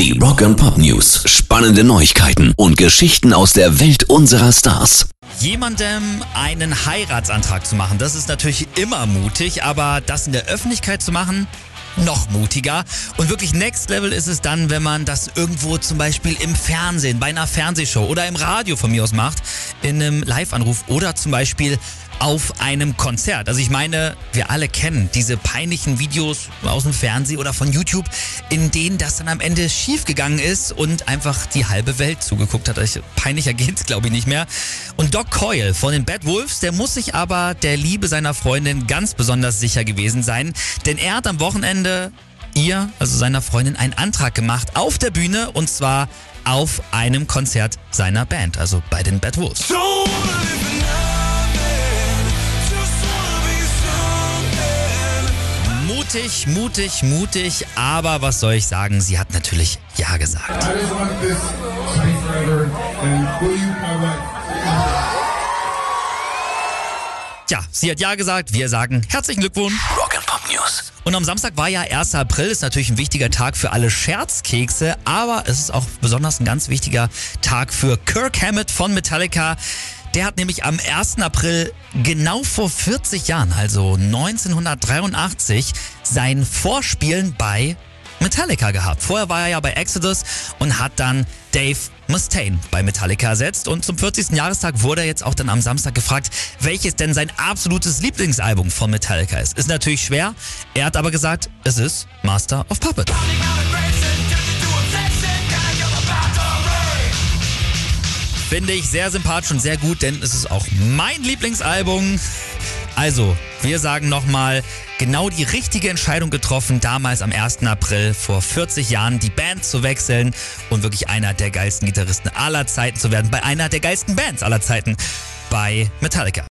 Die Rock and Pop News. Spannende Neuigkeiten und Geschichten aus der Welt unserer Stars. Jemandem einen Heiratsantrag zu machen, das ist natürlich immer mutig, aber das in der Öffentlichkeit zu machen, noch mutiger. Und wirklich Next Level ist es dann, wenn man das irgendwo zum Beispiel im Fernsehen, bei einer Fernsehshow oder im Radio von mir aus macht, in einem Live-Anruf oder zum Beispiel auf einem Konzert. Also ich meine, wir alle kennen diese peinlichen Videos aus dem Fernsehen oder von YouTube, in denen das dann am Ende schiefgegangen ist und einfach die halbe Welt zugeguckt hat. Peinlicher geht's, glaube ich, nicht mehr. Und Doc Coyle von den Bad Wolves, der muss sich aber der Liebe seiner Freundin ganz besonders sicher gewesen sein, denn er hat am Wochenende ihr, also seiner Freundin, einen Antrag gemacht auf der Bühne und zwar auf einem Konzert seiner Band, also bei den Bad Wolves. Mutig, mutig, mutig, aber was soll ich sagen, sie hat natürlich Ja gesagt. Tja, sie hat Ja gesagt, wir sagen herzlichen Glückwunsch. News. Und am Samstag war ja 1. April, ist natürlich ein wichtiger Tag für alle Scherzkekse, aber es ist auch besonders ein ganz wichtiger Tag für Kirk Hammett von Metallica. Der hat nämlich am 1. April genau vor 40 Jahren, also 1983, sein Vorspielen bei Metallica gehabt. Vorher war er ja bei Exodus und hat dann Dave Mustaine bei Metallica ersetzt. Und zum 40. Jahrestag wurde er jetzt auch dann am Samstag gefragt, welches denn sein absolutes Lieblingsalbum von Metallica ist. Ist natürlich schwer. Er hat aber gesagt, es ist Master of Puppet. Finde ich sehr sympathisch und sehr gut, denn es ist auch mein Lieblingsalbum. Also, wir sagen nochmal, genau die richtige Entscheidung getroffen, damals am 1. April vor 40 Jahren die Band zu wechseln und wirklich einer der geilsten Gitarristen aller Zeiten zu werden, bei einer der geilsten Bands aller Zeiten, bei Metallica.